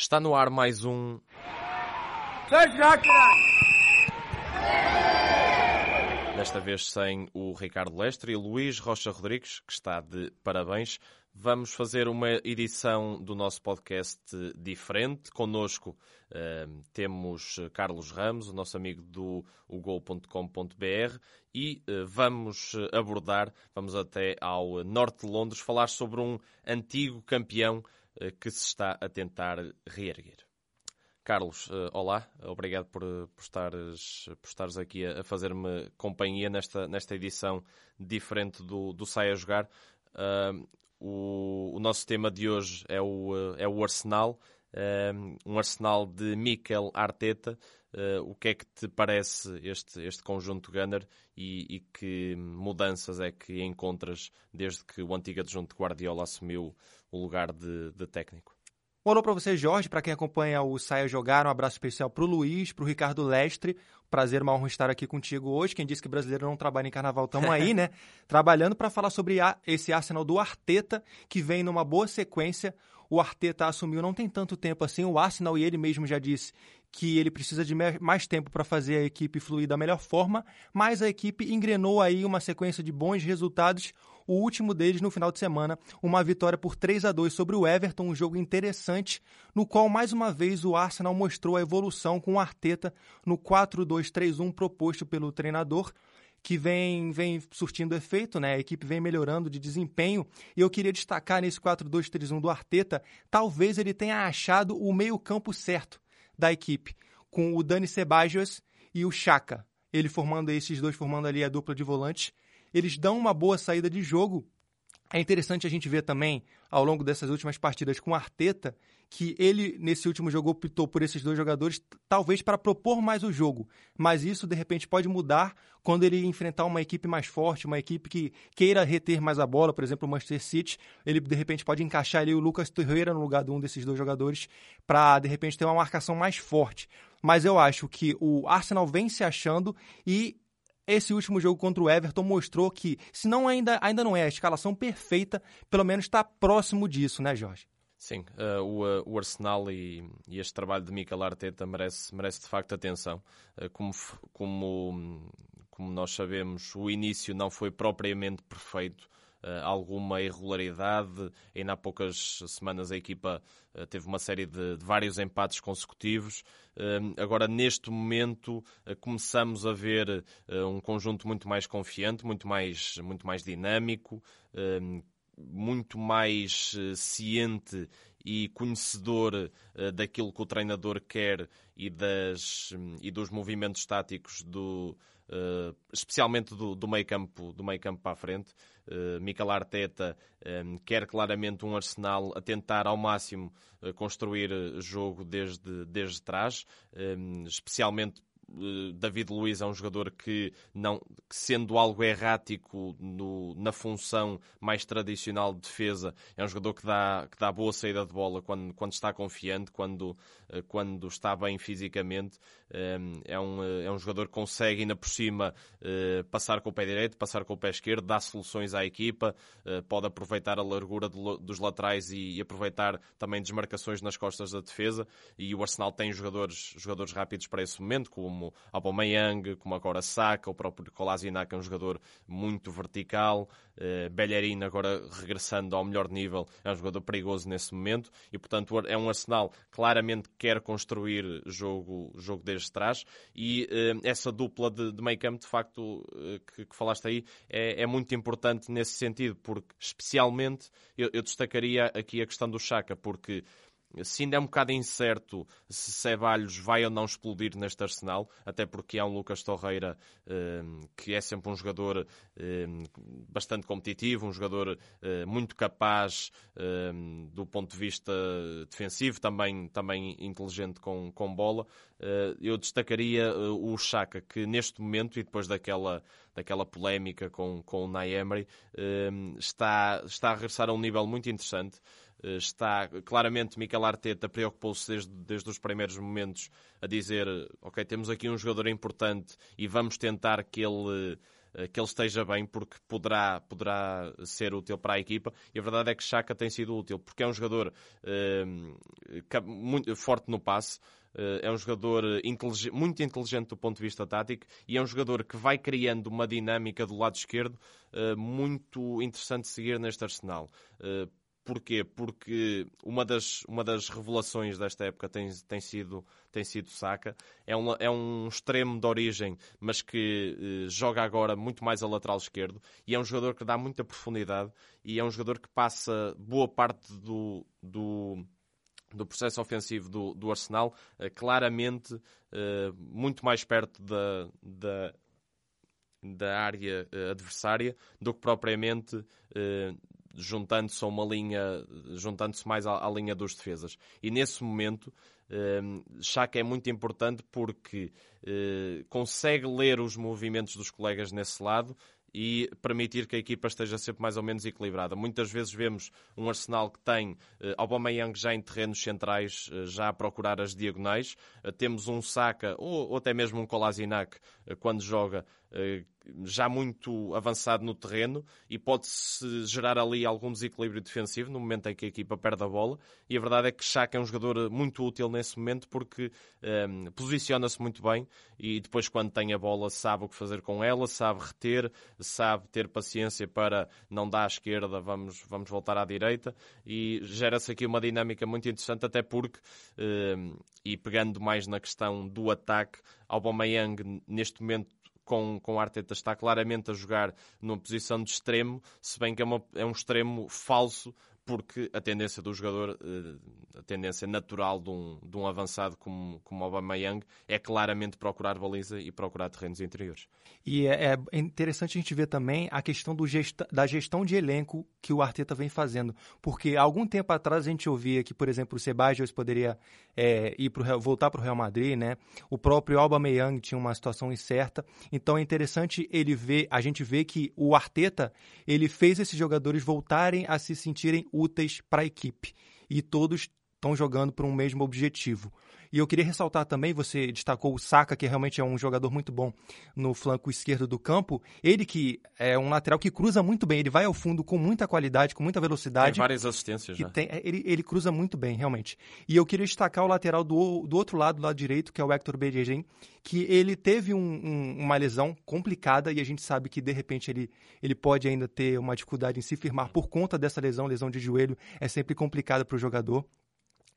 Está no ar mais um. Desta vez sem o Ricardo Lestre e Luís Rocha Rodrigues, que está de parabéns. Vamos fazer uma edição do nosso podcast diferente. Connosco uh, temos Carlos Ramos, o nosso amigo do ugol.com.br e uh, vamos abordar, vamos até ao norte de Londres, falar sobre um antigo campeão que se está a tentar reerguer. Carlos, olá, obrigado por, por, estares, por estares aqui a, a fazer-me companhia nesta, nesta edição diferente do, do Sai a Jogar. Uh, o, o nosso tema de hoje é o, é o Arsenal, um Arsenal de Mikel Arteta. Uh, o que é que te parece este, este conjunto Gunner e, e, que mudanças é que encontras desde que o antigo adjunto Guardiola assumiu o lugar de, de técnico? Olá para você, Jorge, para quem acompanha o Saia Jogar, um abraço especial para o Luiz, para o Ricardo Lestre. Prazer, uma honra estar aqui contigo hoje. Quem disse que brasileiro não trabalha em carnaval, estamos aí, né? Trabalhando para falar sobre a, esse Arsenal do Arteta, que vem numa boa sequência. O Arteta assumiu não tem tanto tempo assim. O Arsenal e ele mesmo já disse que ele precisa de mais tempo para fazer a equipe fluir da melhor forma, mas a equipe engrenou aí uma sequência de bons resultados. O último deles no final de semana, uma vitória por 3 a 2 sobre o Everton, um jogo interessante, no qual mais uma vez o Arsenal mostrou a evolução com o Arteta no 4-2-3-1 proposto pelo treinador que vem, vem surtindo efeito, né? A equipe vem melhorando de desempenho. E eu queria destacar nesse 4-2-3-1 do Arteta, talvez ele tenha achado o meio-campo certo da equipe, com o Dani Ceballos e o Chaka. Ele formando esses dois, formando ali a dupla de volantes. Eles dão uma boa saída de jogo. É interessante a gente ver também, ao longo dessas últimas partidas com Arteta, que ele, nesse último jogo, optou por esses dois jogadores, talvez para propor mais o jogo. Mas isso, de repente, pode mudar quando ele enfrentar uma equipe mais forte, uma equipe que queira reter mais a bola, por exemplo, o Manchester City. Ele, de repente, pode encaixar ali o Lucas Torreira no lugar de um desses dois jogadores, para, de repente, ter uma marcação mais forte. Mas eu acho que o Arsenal vem se achando e esse último jogo contra o Everton mostrou que, se não ainda, ainda não é a escalação perfeita, pelo menos está próximo disso, né, Jorge? Sim, uh, o, uh, o, Arsenal e, e, este trabalho de Mikel Arteta merece, merece de facto atenção. Uh, como, como, como nós sabemos, o início não foi propriamente perfeito. Alguma irregularidade. Ainda há poucas semanas a equipa teve uma série de, de vários empates consecutivos. agora, neste momento, começamos a ver um conjunto muito mais confiante, muito mais, muito mais dinâmico, muito mais ciente e conhecedor daquilo que o treinador quer e, das, e dos movimentos táticos do, especialmente do, do meio campo do meio campo para a frente. Uh, Mikel Arteta um, quer claramente um Arsenal a tentar ao máximo construir jogo desde, desde trás, especialmente eh, David Luiz é um jogador que, não, que sendo algo errático no, na função mais tradicional de defesa, é um jogador que dá, que dá boa saída de bola quando, quando está confiante, quando, eh, quando está bem fisicamente. Ehm, é um, eh, é um jogador que consegue, ainda por cima, passar com o pé direito, passar com o pé esquerdo, dá soluções à equipa, pode aproveitar a largura dos laterais e, aproveitar também desmarcações nas costas da defesa. E o Arsenal tem jogadores, jogadores rápidos para esse momento, como Aubameyang, como agora Saka, o próprio Kolasinac é um jogador muito vertical, Bellerin agora regressando ao melhor nível, é um jogador perigoso nesse momento e, portanto, é um Arsenal claramente que quer construir jogo, jogo desde trás e uh, essa dupla de, de meio campo, de facto, uh, que, que, falaste aí, é, é, muito importante nesse sentido, porque especialmente eu, eu destacaria aqui a questão do Chaka, porque se ainda é um bocado incerto se Ceballos vai ou não explodir neste Arsenal, até porque há um Lucas Torreira eh, que é sempre um jogador eh, bastante competitivo, um jogador eh, muito capaz do ponto de vista defensivo, também, também inteligente com, com bola. eu destacaria o Chaka, que neste momento, e depois daquela, daquela polémica com, com o Naemri, está, está a regressar a um nível muito interessante. Eh, está claramente Mikel Arteta preocupou-se desde, desde os primeiros momentos a dizer ok, temos aqui um jogador importante e vamos tentar que ele que ele esteja bem, porque poderá, poderá ser útil para a equipa. E a verdade é que Chaka tem sido útil, porque é um jogador muito forte no passe. é um jogador inteligente, muito inteligente do ponto de vista tático e é um jogador que vai criando uma dinâmica do lado esquerdo muito interessante de seguir neste Arsenal. Porquê? Porque uma das, uma das revelações desta época tem, tem, sido, tem sido Saka. É um, é um extremo de origem, mas que eh, joga agora muito mais a lateral esquerdo. E é um jogador que dá muita profundidade e é um jogador que passa boa parte do, do, do processo ofensivo do, do Arsenal eh, claramente eh, muito mais perto da, da, da área eh, adversária do que propriamente eh, juntando-se a uma linha, juntando-se mais à, à, linha dos defesas. E nesse momento, Chaka é muito importante porque eh, consegue ler os movimentos dos colegas nesse lado e permitir que a equipa esteja sempre mais ou menos equilibrada. Muitas vezes vemos um Arsenal que tem eh, Aubameyang já em terrenos centrais, eh, já a procurar as diagonais. Eh, temos um Saka ou, ou até mesmo um Kolasinac eh, quando joga já muito avançado no terreno e pode-se gerar ali algum desequilíbrio defensivo no momento em que a equipa perde a bola. E a verdade é que Chaka é um jogador muito útil nesse momento porque um, ehm, posiciona-se muito bem e depois, quando tem a bola, sabe o que fazer com ela, sabe reter, sabe ter paciência para não dar à esquerda, vamos, vamos voltar à direita e gera-se aqui uma dinâmica muito interessante, até porque, um, ehm, e pegando mais na questão do ataque, Aubameyang neste momento com, com Arteta está claramente a jogar numa posição de extremo, se bem que é, uma, é um extremo falso, porque a tendência do jogador, eh, a tendência natural de um, de um avançado como, como Aubameyang é claramente procurar baliza e procurar terrenos interiores. E é, é interessante a gente ver também a questão gesta, da gestão de elenco que o Arteta vem fazendo, porque algum tempo atrás a gente ouvia que, por exemplo, o Sebastião poderia é, ir pro, voltar para o Real Madrid, né? O próprio Aubameyang tinha uma situação incerta, então é interessante ele ver, a gente vê que o Arteta ele fez esses jogadores voltarem a se sentirem úteis para a equipe. E todos estão jogando por um mesmo objetivo. E eu queria ressaltar também, você destacou o Saka, que realmente é um jogador muito bom no flanco esquerdo do campo. Ele que é um lateral que cruza muito bem, ele vai ao fundo com muita qualidade, com muita velocidade. Tem várias assistências já. Tem, ele, ele cruza muito bem, realmente. E eu queria destacar o lateral do, do outro lado, do lado direito, que é o Hector Bellerin, que ele teve um, um, uma lesão complicada e a gente sabe que de repente ele, ele pode ainda ter uma dificuldade em se firmar por conta dessa lesão, lesão de joelho é sempre complicada para o jogador.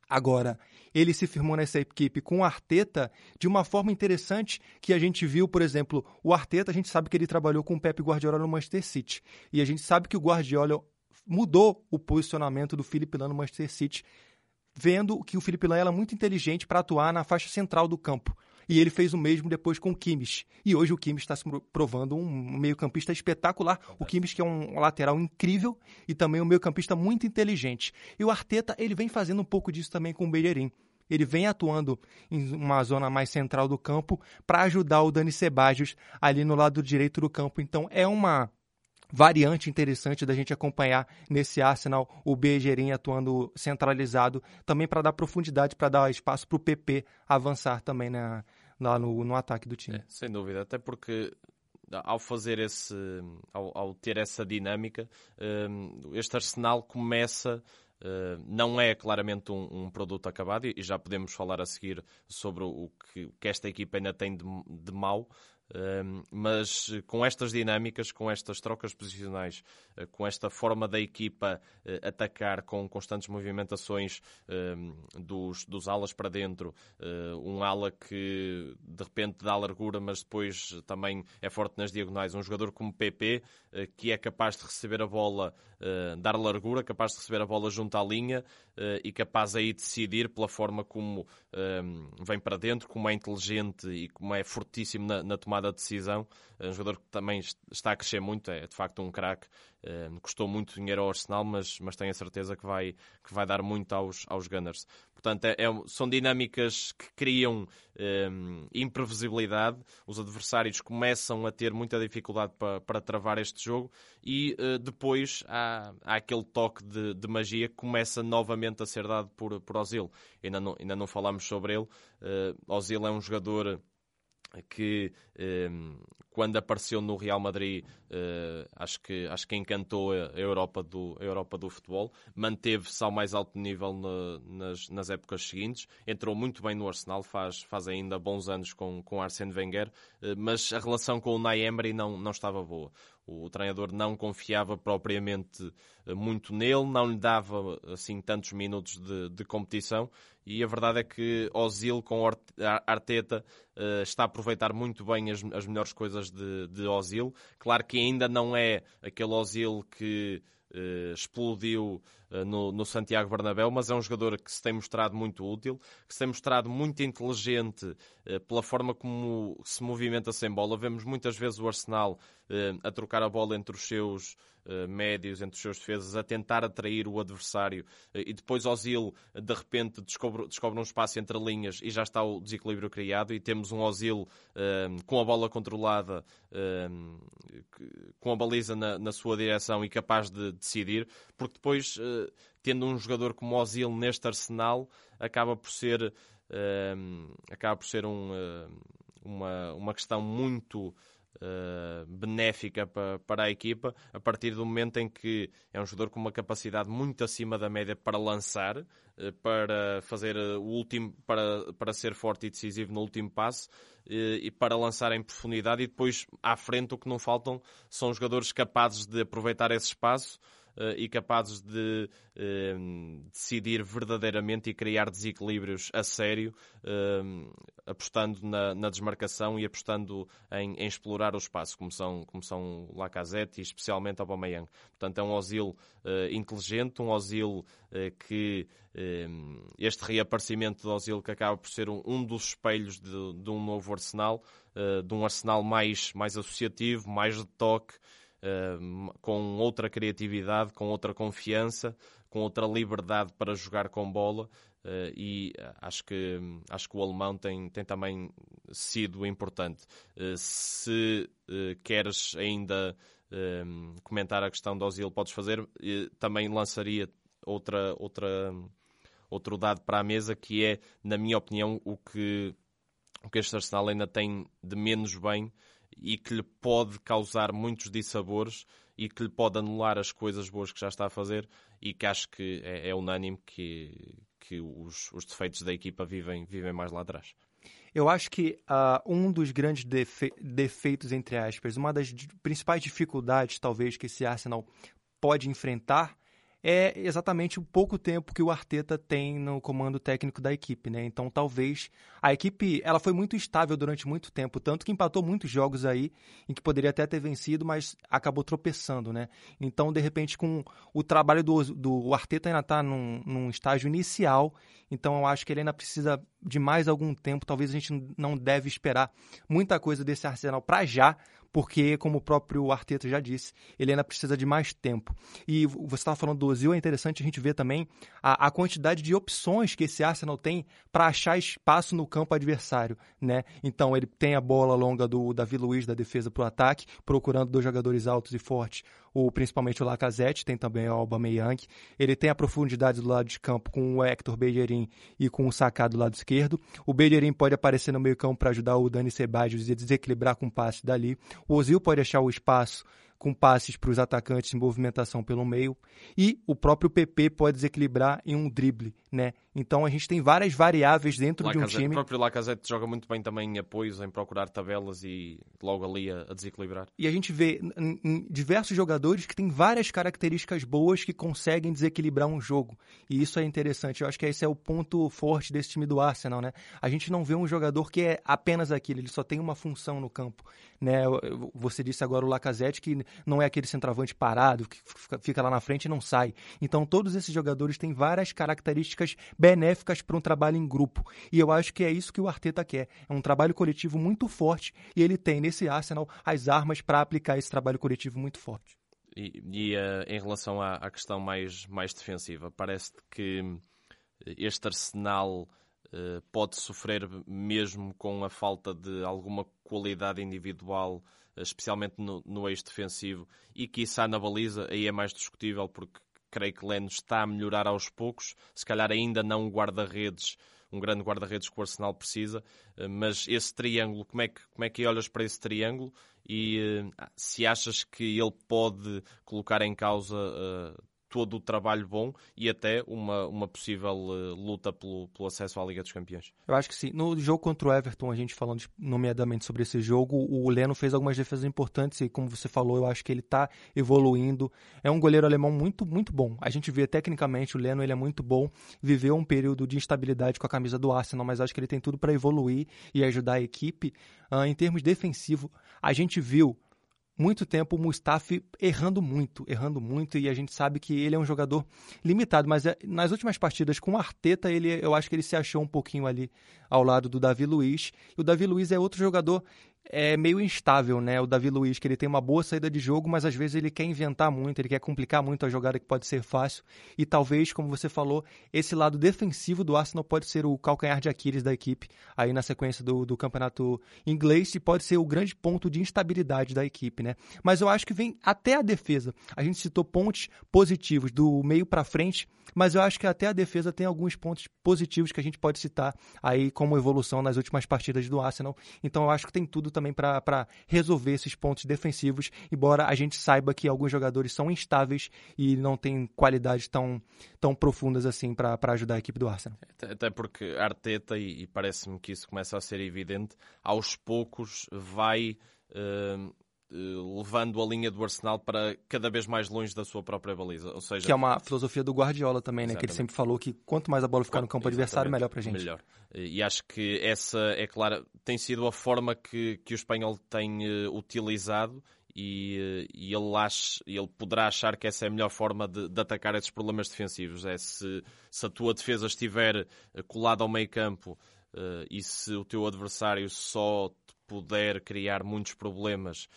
Agora, ele se firmou nessa equipe com o Arteta de uma forma interessante que a gente viu, por exemplo, o Arteta, a gente sabe que ele trabalhou com o Pep Guardiola no Manchester City. E a gente sabe que o Guardiola mudou o posicionamento do Felipe Lan no Manchester City, vendo que o Felipe Lan era muito inteligente para atuar na faixa central do campo. E ele fez o mesmo depois com o Kimmich. E hoje o Kimmich está se provando um meio-campista espetacular. O Kimmich que é um lateral incrível e também um meio-campista muito inteligente. E o Arteta, ele vem fazendo um pouco disso também com o Bellerin. Ele vem atuando em uma zona mais central do campo para ajudar o Dani Ceballos ali no lado direito do campo. Então é uma variante interessante da gente acompanhar nesse Arsenal o Bejerim atuando centralizado, também para dar profundidade, para dar espaço para o PP avançar também na, lá no, no ataque do time. É, sem dúvida, até porque ao fazer esse, ao, ao ter essa dinâmica, um, este Arsenal começa Uh, não é claramente um, um, produto acabado e já podemos falar a seguir sobre o que, que esta equipa ainda tem de, de mau, mas com estas dinâmicas, com estas trocas posicionais, uh, com esta forma da equipa uh, atacar com constantes movimentações dos, dos alas para dentro, um ala que de repente dá largura, mas depois também é forte nas diagonais, um jogador como PP, que é capaz de receber a bola, dar largura, capaz de receber a bola junto à linha e capaz aí de decidir pela forma como vem para dentro, como é inteligente e como é fortíssimo na, na tomada tomada de decisão. É um jogador que também está a crescer muito, é de facto um craque. Uh, custou muito dinheiro ao Arsenal, mas, mas tenho a certeza que vai, que vai dar muito aos, aos Gunners. Portanto, é, é, são dinâmicas que criam um, imprevisibilidade. Os adversários começam a ter muita dificuldade para, para travar este jogo e uh, depois há, há aquele toque de, de, magia que começa novamente a ser dado por, por Ozil. Ainda não, ainda não falámos sobre ele. Uh, Ozil é um jogador que ehm, quando apareceu no Real Madrid uh, acho, que, acho que encantou a Europa do, a Europa do futebol, manteve-se ao mais alto nível nas, nas épocas seguintes, entrou muito bem no Arsenal, faz, faz ainda bons anos com, com Arsene Wenger, uh, mas a relação com o Nay Emery não, não estava boa. O, treinador não confiava propriamente uh, muito nele, não lhe dava assim tantos minutos de, de competição e a verdade é que Ozil com Arteta uh, está a aproveitar muito bem as, as melhores coisas de, de Ozil. Claro que ainda não é aquele Ozil que explodiu uh, no, no, Santiago Bernabéu, mas é um jogador que se tem mostrado muito útil, que se tem mostrado muito inteligente pela forma como se movimenta sem bola. Vemos muitas vezes o Arsenal a trocar a bola entre os seus eh, médios entre os seus defesas a tentar atrair o adversário eh, e depois Ozil de repente descobre, descobre um espaço entre linhas e já está o desequilíbrio criado e temos um Ozil eh, com a bola controlada com a baliza na, na, sua direção e capaz de decidir porque depois tendo um jogador como Ozil neste arsenal acaba por ser acaba por ser um, uma, uma questão muito uh, benéfica para, para a equipa a partir do momento em que é um jogador com uma capacidade muito acima da média para lançar, uh, para fazer o último, para, para ser forte e decisivo no último passe uh, e para lançar em profundidade. E depois à frente o que não faltam são jogadores capazes de aproveitar esse espaço e capazes de uh, decidir verdadeiramente e criar desequilíbrios a sério, uh, apostando na, na, desmarcação e apostando em, em, explorar o espaço, como são, como são Lacazette e especialmente Aubameyang. Portanto, é um Osil inteligente, um Osil que este reaparecimento de Osil que acaba por ser um, um dos espelhos de, de, um novo arsenal, de um arsenal mais, mais associativo, mais de toque, com outra criatividade, com outra confiança, com outra liberdade para jogar com bola. Uh, e acho que, acho que o alemão tem, tem também sido importante. Uh, se queres ainda comentar a questão do Ozil, podes fazer. também lançaria outra, outra, outro dado para a mesa que é, na minha opinião, o que, o que este Arsenal ainda tem de menos bem e que lhe pode causar muitos dissabores e que lhe pode anular as coisas boas que já está a fazer e que acho que é, é unânime que, que os, os, defeitos da equipa vivem, vivem mais lá atrás. Eu acho que uh, um dos grandes defe defeitos, entre aspas, uma das principais dificuldades, talvez, que esse Arsenal pode enfrentar é exatamente o pouco tempo que o Arteta tem no comando técnico da equipe, né? Então, talvez a equipe, ela foi muito estável durante muito tempo, tanto que empatou muitos jogos aí em que poderia até ter vencido, mas acabou tropeçando, né? Então, de repente, com o trabalho do, do Arteta ainda está num, num estágio inicial, então eu acho que ele ainda precisa de mais algum tempo, talvez a gente não deve esperar muita coisa desse Arsenal para já, porque, como o próprio Arteta já disse, ele ainda precisa de mais tempo. E você estava falando do Ozil, é interessante a gente ver também a, a quantidade de opções que esse Arsenal tem para achar espaço no campo adversário, né? Então, ele tem a bola longa do Davi Luiz da defesa para o ataque, procurando dois jogadores altos e fortes, o, principalmente o Lacazette, tem também o Aubameyang. Ele tem a profundidade do lado de campo com o Hector Bellerin e com o Sacá do lado esquerdo. O Bellerin pode aparecer no meio campo para ajudar o Dani Ceballos a desequilibrar com passe dali. O Ozil pode achar o espaço com passes para os atacantes em movimentação pelo meio. E o próprio PP pode desequilibrar em um drible, né? Então a gente tem várias variáveis dentro Lacazette, de um time. O próprio Lacazette joga muito bem também em apoios, em procurar tabelas e logo ali a, a desequilibrar. E a gente vê diversos jogadores que têm várias características boas que conseguem desequilibrar um jogo. E isso é interessante. Eu acho que esse é o ponto forte desse time do Arsenal, né? A gente não vê um jogador que é apenas aquilo, ele só tem uma função no campo, né? Você disse agora o Lacazette que não é aquele centroavante parado que fica lá na frente e não sai. Então todos esses jogadores têm várias características benéficas para um trabalho em grupo. E eu acho que é isso que o Arteta quer. É um trabalho coletivo muito forte e ele tem nesse Arsenal as armas para aplicar esse trabalho coletivo muito forte. E, e uh, em relação à, à, questão mais, mais defensiva, parece que eh, este Arsenal uh, pode sofrer mesmo com a falta de alguma qualidade individual, especialmente no, no eixo defensivo, e que isso na baliza aí é mais discutível porque creio que Leno está a melhorar aos poucos, se calhar ainda não guarda-redes um grande guarda-redes que o Arsenal precisa, mas esse triângulo, como é que, como é que olhas para esse triângulo? E se achas que ele pode colocar em causa todo o trabalho bom e até uma, uma possível uh, luta pelo, pelo acesso à Liga dos Campeões. Eu acho que sim. No jogo contra o Everton, a gente falando nomeadamente sobre esse jogo, o Leno fez algumas defesas importantes e, como você falou, eu acho que ele está evoluindo. É um goleiro alemão muito, muito bom. A gente vê tecnicamente o Leno, ele é muito bom. Viveu um período de instabilidade com a camisa do Arsenal, mas acho que ele tem tudo para evoluir e ajudar a equipe. Uh, em termos defensivos, a gente viu muito tempo o Mustafi errando muito, errando muito, e a gente sabe que ele é um jogador limitado, mas é, nas últimas partidas com o Arteta, ele, eu acho que ele se achou um pouquinho ali ao lado do Davi Luiz, e o Davi Luiz é outro jogador é meio instável, né? O Davi Luiz, que ele tem uma boa saída de jogo, mas às vezes ele quer inventar muito, ele quer complicar muito a jogada que pode ser fácil. E talvez, como você falou, esse lado defensivo do Arsenal pode ser o calcanhar de Aquiles da equipe aí na sequência do, do campeonato inglês e pode ser o grande ponto de instabilidade da equipe, né? Mas eu acho que vem até a defesa. A gente citou pontos positivos do meio para frente, mas eu acho que até a defesa tem alguns pontos positivos que a gente pode citar aí como evolução nas últimas partidas do Arsenal. Então eu acho que tem tudo também para resolver esses pontos defensivos, embora a gente saiba que alguns jogadores são instáveis e não têm qualidades tão, tão profundas assim para ajudar a equipe do Arsenal. Até porque Arteta, e, parece-me que isso começa a ser evidente, aos poucos vai. Uh, levando a linha do Arsenal para cada vez mais longe da sua própria baliza. Ou seja, que é uma filosofia do Guardiola também, né? Que ele sempre falou que quanto mais a bola ficar no campo adversário, melhor para a gente. Melhor. E acho que essa, é claro, tem sido a forma que, que o espanhol tem uh, utilizado e, uh, e ele, acha, ele poderá achar que essa é a melhor forma de, de atacar esses problemas defensivos. É se, se a tua defesa estiver colada ao meio campo uh, e se o teu adversário só puder criar muitos problemas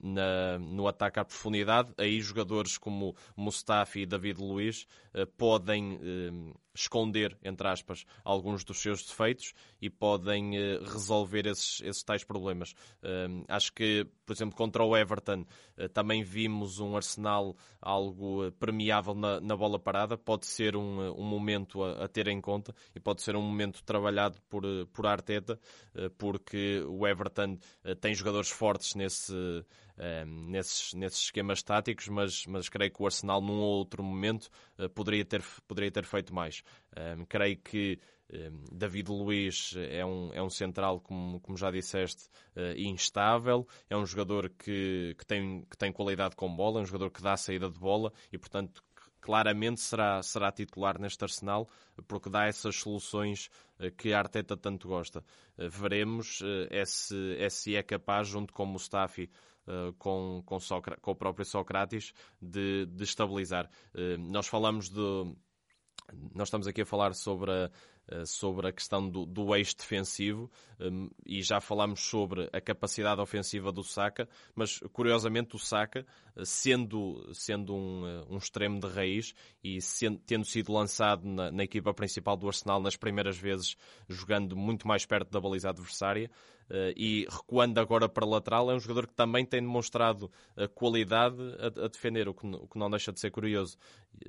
na, no ataque à profundidade, aí jogadores como Mustafi e David Luiz uh, podem uh, esconder, entre aspas, alguns dos seus defeitos e podem uh, resolver esses, esses tais problemas. Hum, acho que, por exemplo, contra o Everton também vimos um Arsenal algo permeável na, na bola parada. Pode ser um, um momento a, a, ter em conta e pode ser um momento trabalhado por, por Arteta, porque o Everton tem jogadores fortes nesse nesses, nesses esquemas táticos, mas, mas creio que o Arsenal, num outro momento, uh, poderia, ter, poderia ter feito mais. Uh, creio que David Luiz é um, é um central, como, como já disseste, instável, é um jogador que, que, tem, que tem qualidade com bola, é um jogador que dá saída de bola e, portanto, claramente será, será titular neste Arsenal, porque dá essas soluções que a Arteta tanto gosta. Veremos se, se é capaz, junto com Mustafi, com, com, com, o próprio Sócrates de, de estabilizar. Nós falamos de. Nós estamos aqui a falar sobre a, uh, sobre a questão do, do eixo defensivo um, e já falámos sobre a capacidade ofensiva do Saka, mas curiosamente o Saka, sendo, sendo um, um extremo de raiz e sendo, tendo sido lançado na, na equipa principal do Arsenal nas primeiras vezes, jogando muito mais perto da baliza adversária, e recuando agora para lateral, é um jogador que também tem demonstrado a qualidade a, a defender, o que, o que, não deixa de ser curioso.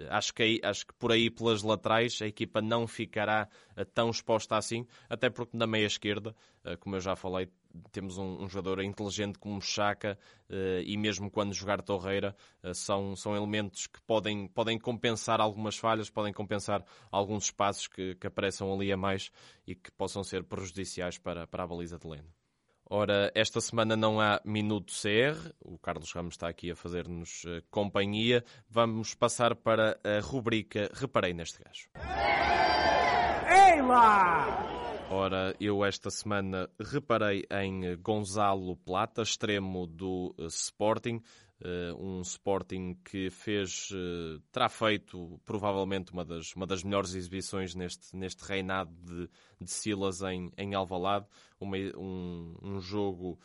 Acho que, aí, acho que por aí, pelas laterais, a equipa não ficará tão exposta assim, até porque na meia esquerda, como eu já falei, temos um, um jogador inteligente como Chaka e mesmo quando jogar Torreira são, são elementos que podem, podem compensar algumas falhas, podem compensar alguns espaços que, que apareçam ali a mais e que possam ser prejudiciais para, para a baliza de Leno. Ora, esta semana não há Minuto CR, o Carlos Ramos está aqui a fazer-nos companhia. Vamos passar para a rubrica Reparei neste gajo. Ei lá! Ora, eu esta semana reparei em Gonzalo Plata, extremo do uh, Sporting. Uh, um Sporting que fez, uh, terá feito provavelmente uma das, uma das melhores exibições neste, neste reinado de, de Silas em, em Alvalade, uma, um, um jogo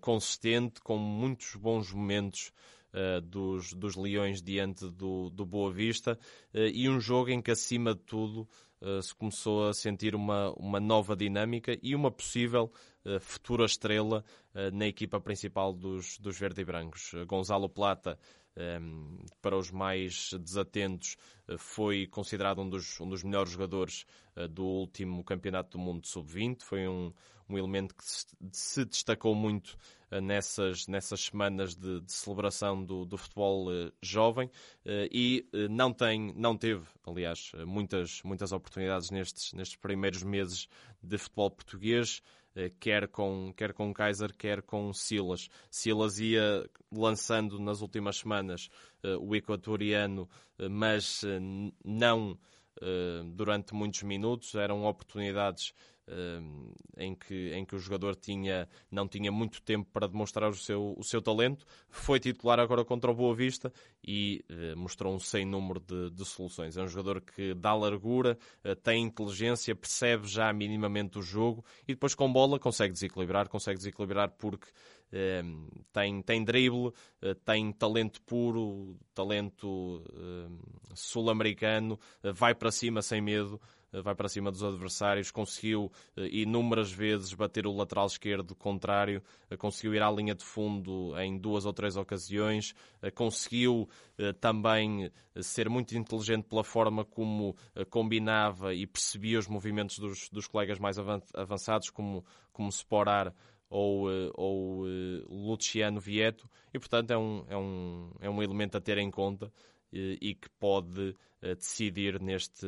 consistente, com muitos bons momentos dos, dos Leões diante do, do Boa Vista e um jogo em que acima de tudo se começou a sentir uma, uma nova dinâmica e uma possível futura estrela na equipa principal dos, dos verde e brancos. Gonzalo Plata para os mais desatentos, uh, foi considerado um dos, um dos melhores jogadores uh, do último Campeonato do Mundo de Sub-20. Foi um, um elemento que se destacou muito uh, nessas, nessas semanas de, de celebração do, do futebol jovem e não, tem, não teve, aliás, muitas, muitas oportunidades nestes, nestes primeiros meses de futebol português. Eh, quer com, quer com Kaiser, quer com Silas. Silas ia lançando nas últimas semanas uh, o equatoriano, uh, mas não durante muitos minutos, eram oportunidades em, que, em que o jogador tinha, não tinha muito tempo para demonstrar o seu, o seu talento. Foi titular agora contra o Boa Vista e uh, mostrou um sem número de, de, soluções. É um jogador que dá largura, uh, tem inteligência, percebe já minimamente o jogo e depois com bola consegue desequilibrar, consegue desequilibrar porque uh, tem, tem drible, tem talento puro, talento sul-americano, vai para cima sem medo. Eh, vai para cima dos adversários, conseguiu eh, inúmeras vezes bater o lateral esquerdo contrário, eh, conseguiu ir à linha de fundo em duas ou três ocasiões, conseguiu também ser muito inteligente pela forma como combinava e percebia os movimentos dos, dos colegas mais avançados, como, como Sporar ou, ou Luciano Vieto, e portanto é um, é, um, é um elemento a ter em conta e que pode eh, decidir neste,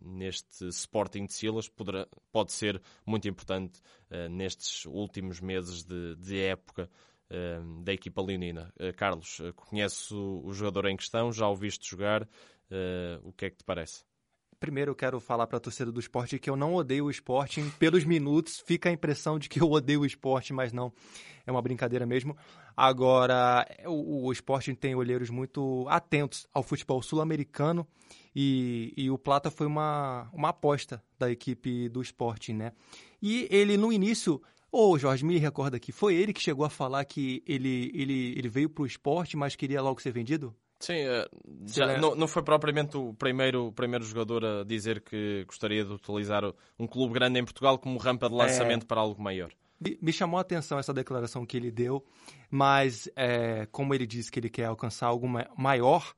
neste Sporting de Silas, poderá, pode ser muito importante uh, nestes últimos meses de, de época da equipa leonina. Carlos, conhece o, o, jogador em questão, já o viste jogar, o que é que te parece? Primeiro eu quero falar para a torcida do esporte que eu não odeio o esporte. Pelos minutos fica a impressão de que eu odeio o esporte, mas não. É uma brincadeira mesmo. Agora, o, o esporte tem olheiros muito atentos ao futebol sul-americano e, e, o Plata foi uma, uma aposta da equipe do esporte, né? E ele, no início, oh, Jorge, me recorda que foi ele que chegou a falar que ele, ele, ele veio para o esporte, mas queria logo ser vendido? Sim, eh, já, não, não, foi propriamente o primeiro, o primeiro jogador a dizer que gostaria de utilizar um clube grande em Portugal como rampa de lançamento é... para algo maior. Me chamou a atenção essa declaração que ele deu, mas é, como ele disse que ele quer alcançar algo maior,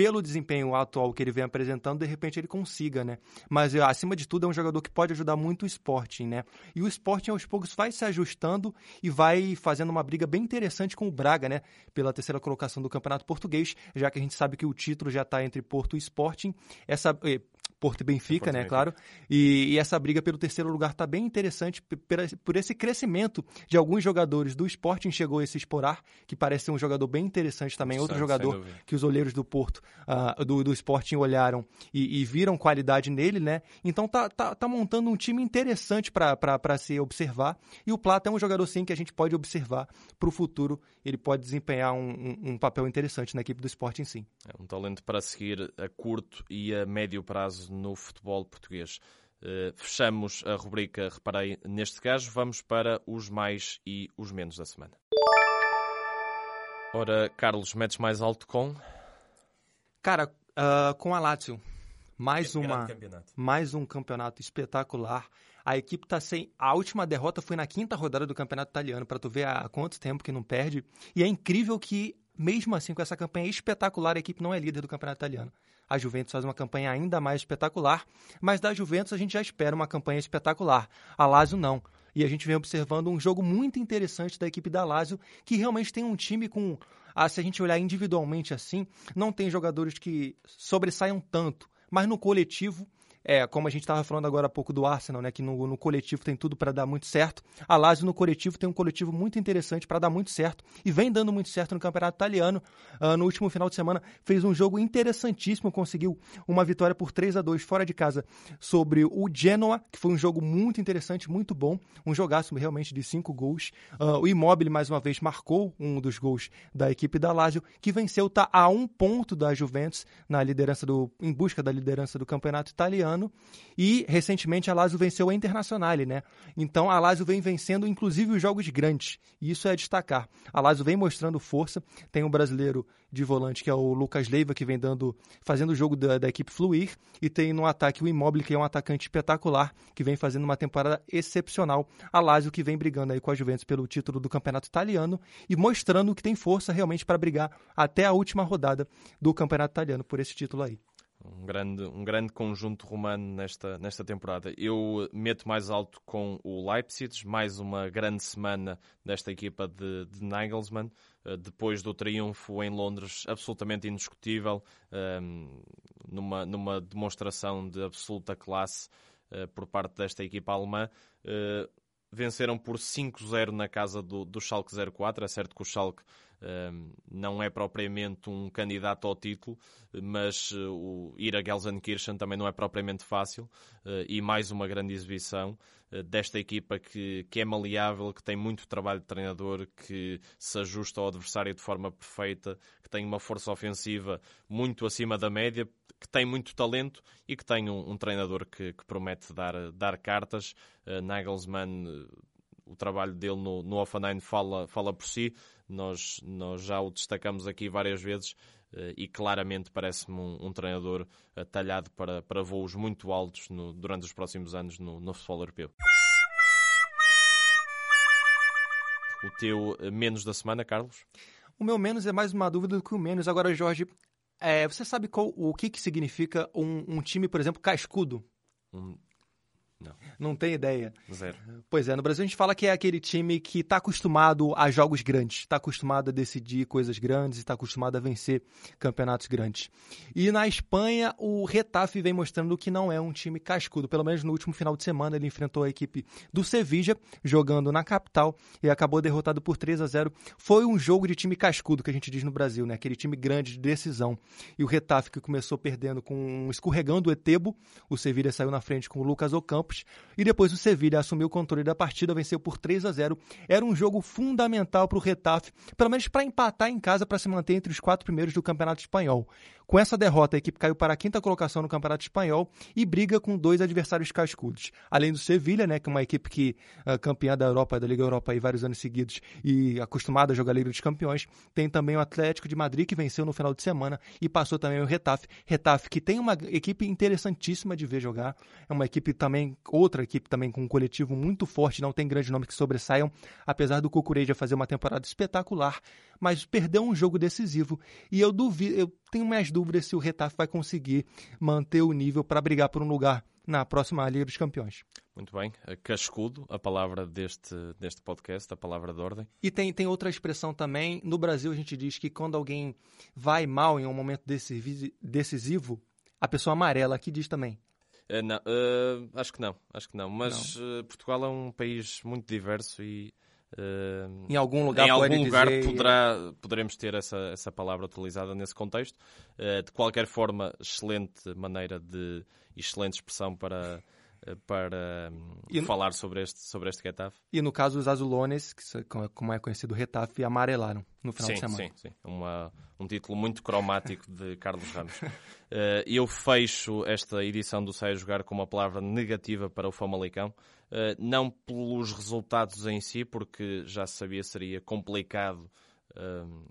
pelo desempenho atual que ele vem apresentando, de repente ele consiga, né? Mas, acima de tudo, é um jogador que pode ajudar muito o Sporting, né? E o Sporting, aos poucos, vai se ajustando e vai fazendo uma briga bem interessante com o Braga, né? Pela terceira colocação do Campeonato Português, já que a gente sabe que o título já está entre Porto e Sporting. Essa, eh, Porto e Benfica, Porto né, Benfica. claro. E, e, essa briga pelo terceiro lugar está bem interessante por esse crescimento de alguns jogadores do Sporting. Chegou esse Esporar, que parece ser um jogador bem interessante também, outro jogador que os olheiros do Porto, uh, do, do Sporting olharam e, e, viram qualidade nele, né? Então tá, tá, tá montando um time interessante para se observar. E o Plata é um jogador, sim, que a gente pode observar para o futuro. Ele pode desempenhar um, um, um papel interessante na equipe do Sporting, sim. É um talento para seguir a curto e a médio prazo no futebol português. Uh, fechamos a rubrica Reparei neste caso, vamos para os mais e os menos da semana. Ora, Carlos, metes mais alto com? Cara, uh, com a Lazio. Mais, uma, mais um campeonato espetacular. A equipe está sem. A última derrota foi na quinta rodada do campeonato italiano, para tu ver há quanto tempo que não perde. E é incrível que, mesmo assim, com essa campanha espetacular, a equipe não é líder do campeonato italiano a Juventus faz uma campanha ainda mais espetacular, mas da Juventus a gente já espera uma campanha espetacular. A Lazio não. E a gente vem observando um jogo muito interessante da equipe da Lazio, que realmente tem um time com. Ah, se a gente olhar individualmente assim, não tem jogadores que sobressaiam tanto, mas no coletivo é, como a gente estava falando agora há pouco do Arsenal, né, que no, no coletivo tem tudo para dar muito certo. A Lazio no coletivo tem um coletivo muito interessante para dar muito certo e vem dando muito certo no Campeonato Italiano. Uh, no último final de semana fez um jogo interessantíssimo, conseguiu uma vitória por 3 a 2 fora de casa sobre o Genoa, que foi um jogo muito interessante, muito bom, um jogaço realmente de cinco gols. Uh, o Immobile mais uma vez marcou um dos gols da equipe da Lazio, que venceu, tá a um ponto da Juventus na liderança do em busca da liderança do Campeonato Italiano e recentemente a Lazio venceu a Internazionale, né? Então a Lazio vem vencendo inclusive os jogos grandes, e isso é destacar. A Lazio vem mostrando força, tem um brasileiro de volante que é o Lucas Leiva que vem dando fazendo o jogo da, da equipe fluir e tem no ataque o Immobile que é um atacante espetacular que vem fazendo uma temporada excepcional. A Lazio que vem brigando aí com a Juventus pelo título do Campeonato Italiano e mostrando que tem força realmente para brigar até a última rodada do Campeonato Italiano por esse título aí um grande, um grande conjunto romano nesta, nesta temporada. Eu meto mais alto com o Leipzig, mais uma grande semana desta equipa de, de Nagelsmann, uh, depois do triunfo em Londres, absolutamente indiscutível, uh, numa, numa demonstração de absoluta classe uh, por parte desta equipa alemã. Eh, venceram por 5-0 na casa do, do Schalke 04, é certo que o Schalke não é propriamente um candidato ao título, mas o ir a Gelsenkirchen também não é propriamente fácil uh, e mais uma grande exibição uh, desta equipa que, que é maleável, que tem muito trabalho de treinador, que se ajusta ao adversário de forma perfeita, que tem uma força ofensiva muito acima da média, que tem muito talento e que tem um, um treinador que, que, promete dar, dar cartas. Nagelsmann o trabalho dele no, no Offenheim fala, fala por si. Nós, nós já o destacamos aqui várias vezes uh, e claramente parece-me um, um, treinador uh, talhado para, para voos muito altos no, durante os próximos anos no, no futebol europeu. O teu uh, menos da semana, Carlos? O meu menos é mais uma dúvida do que o menos. Agora, Jorge, é, você sabe qual, o que, que significa um, um time, por exemplo, cascudo? Um, não. Não tem ideia. Zero. Pois é, no Brasil a gente fala que é aquele time que está acostumado a jogos grandes, está acostumado a decidir coisas grandes, está acostumado a vencer campeonatos grandes. E na Espanha, o Retafe vem mostrando que não é um time cascudo. Pelo menos no último final de semana ele enfrentou a equipe do Sevilla, jogando na capital, e acabou derrotado por 3 a 0 Foi um jogo de time cascudo, que a gente diz no Brasil, né? Aquele time grande de decisão. E o Retafe que começou perdendo com um escorregão do Etebo, o Sevilla saiu na frente com o Lucas Ocampo, E depois o Sevilha assumiu o controle da partida, venceu por 3 a 0. Era um jogo fundamental para o Retafe, pelo menos para empatar em casa para se manter entre os quatro primeiros do Campeonato Espanhol. Com essa derrota, a equipe caiu para a quinta colocação no Campeonato Espanhol e briga com dois adversários cascudos. Além do Sevilha, né, que é uma equipe que uh, campeã da Europa, da Liga Europa aí vários anos seguidos e acostumada a jogar Liga dos Campeões, tem também o Atlético de Madrid que venceu no final de semana e passou também o Retafe. Retafe que tem uma equipe interessantíssima de ver jogar, é uma equipe também outra equipe também com um coletivo muito forte, não tem grandes nomes que sobressaiam, apesar do Cucureja fazer uma temporada espetacular, mas perdeu um jogo decisivo e eu duvido, eu tenho mais dúvidas se o Retafe vai conseguir manter o nível para brigar por um lugar na próxima Liga dos Campeões. Muito bem. Cascudo, a palavra deste, deste podcast, a palavra de ordem. E tem, tem outra expressão também. No Brasil, a gente diz que quando alguém vai mal em um momento decisivo, a pessoa amarela aqui diz também. Uh, não, uh, acho que não, acho que não. Mas não. Uh, Portugal é um país muito diverso e Uh, em algum lugar, em algum lugar poderá, poderemos ter essa, essa palavra utilizada nesse contexto. Uh, de qualquer forma, excelente maneira de excelente expressão para eh, para no, falar sobre este, sobre este Retafe. E no caso, os azulones, que como é conhecido Retafe, amarelaram no final sim, de semana. Sim, sim. Uma, um título muito cromático de Carlos Ramos. uh, eu fecho esta edição do Sai a Jogar com uma palavra negativa para o Famalicão. Uh, não pelos resultados em si, porque já sabia seria complicado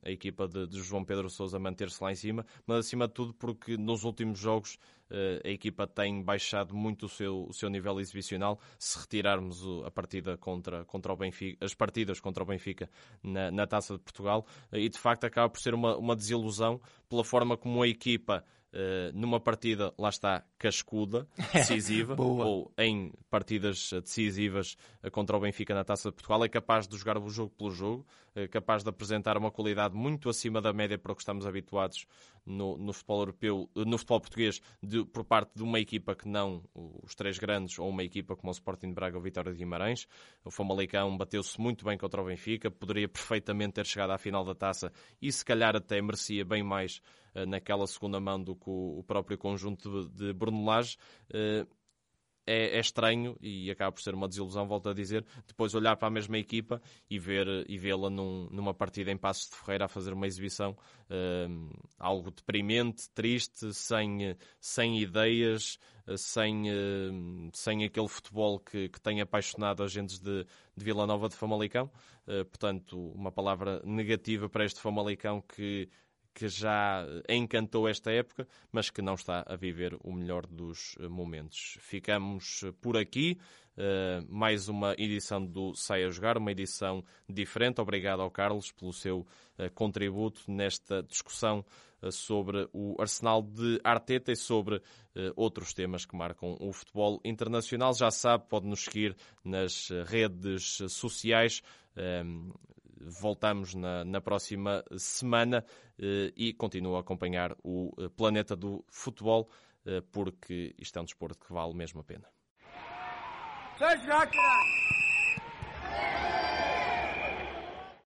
a equipa de, de João Pedro Sousa manter-se lá em cima, mas acima de tudo porque nos últimos jogos uh, a equipa tem baixado muito o seu, o seu nível exibicional. Se retirarmos a partida contra, contra o Benfica, as partidas contra o Benfica na, na Taça de Portugal, uh, e de facto acaba por ser uma, uma desilusão pela forma como a equipa Uh, numa partida, lá está, cascuda, decisiva, ou em partidas decisivas uh, contra o Benfica na Taça de Portugal, é capaz de jogar o jogo pelo jogo, uh, capaz de apresentar uma qualidade muito acima da média para o que estamos habituados no, no futebol europeu, no futebol português, de, por parte de uma equipa que não os três grandes, ou uma equipa como o Sporting de Braga ou Vitória de Guimarães. O Famalicão bateu-se muito bem contra o Benfica, poderia perfeitamente ter chegado à final da taça e se calhar até merecia bem mais naquela segunda mão do que o próprio conjunto de Brunelage. Eh, é, é, estranho e acaba por ser uma desilusão, volto a dizer, depois olhar para a mesma equipa e ver e vê-la num, numa partida em Passos de Ferreira a fazer uma exibição uh, algo deprimente, triste, sem, sem ideias, sem, sem aquele futebol que, que tem apaixonado agentes de, de Vila Nova de Famalicão. Uh, portanto, uma palavra negativa para este Famalicão que que já encantou esta época, mas que não está a viver o melhor dos eh, momentos. Ficamos eh, por aqui. Mais uma edição do Sai a Jogar, uma edição diferente. Obrigado ao Carlos pelo seu contributo nesta discussão sobre o Arsenal de Arteta e sobre outros temas que marcam o futebol internacional. Já sabe, pode nos seguir nas redes sociais voltamos na, na próxima semana eh, e continuo a acompanhar o eh, planeta do futebol, eh, porque isto é um desporto que vale mesmo a pena. Seja!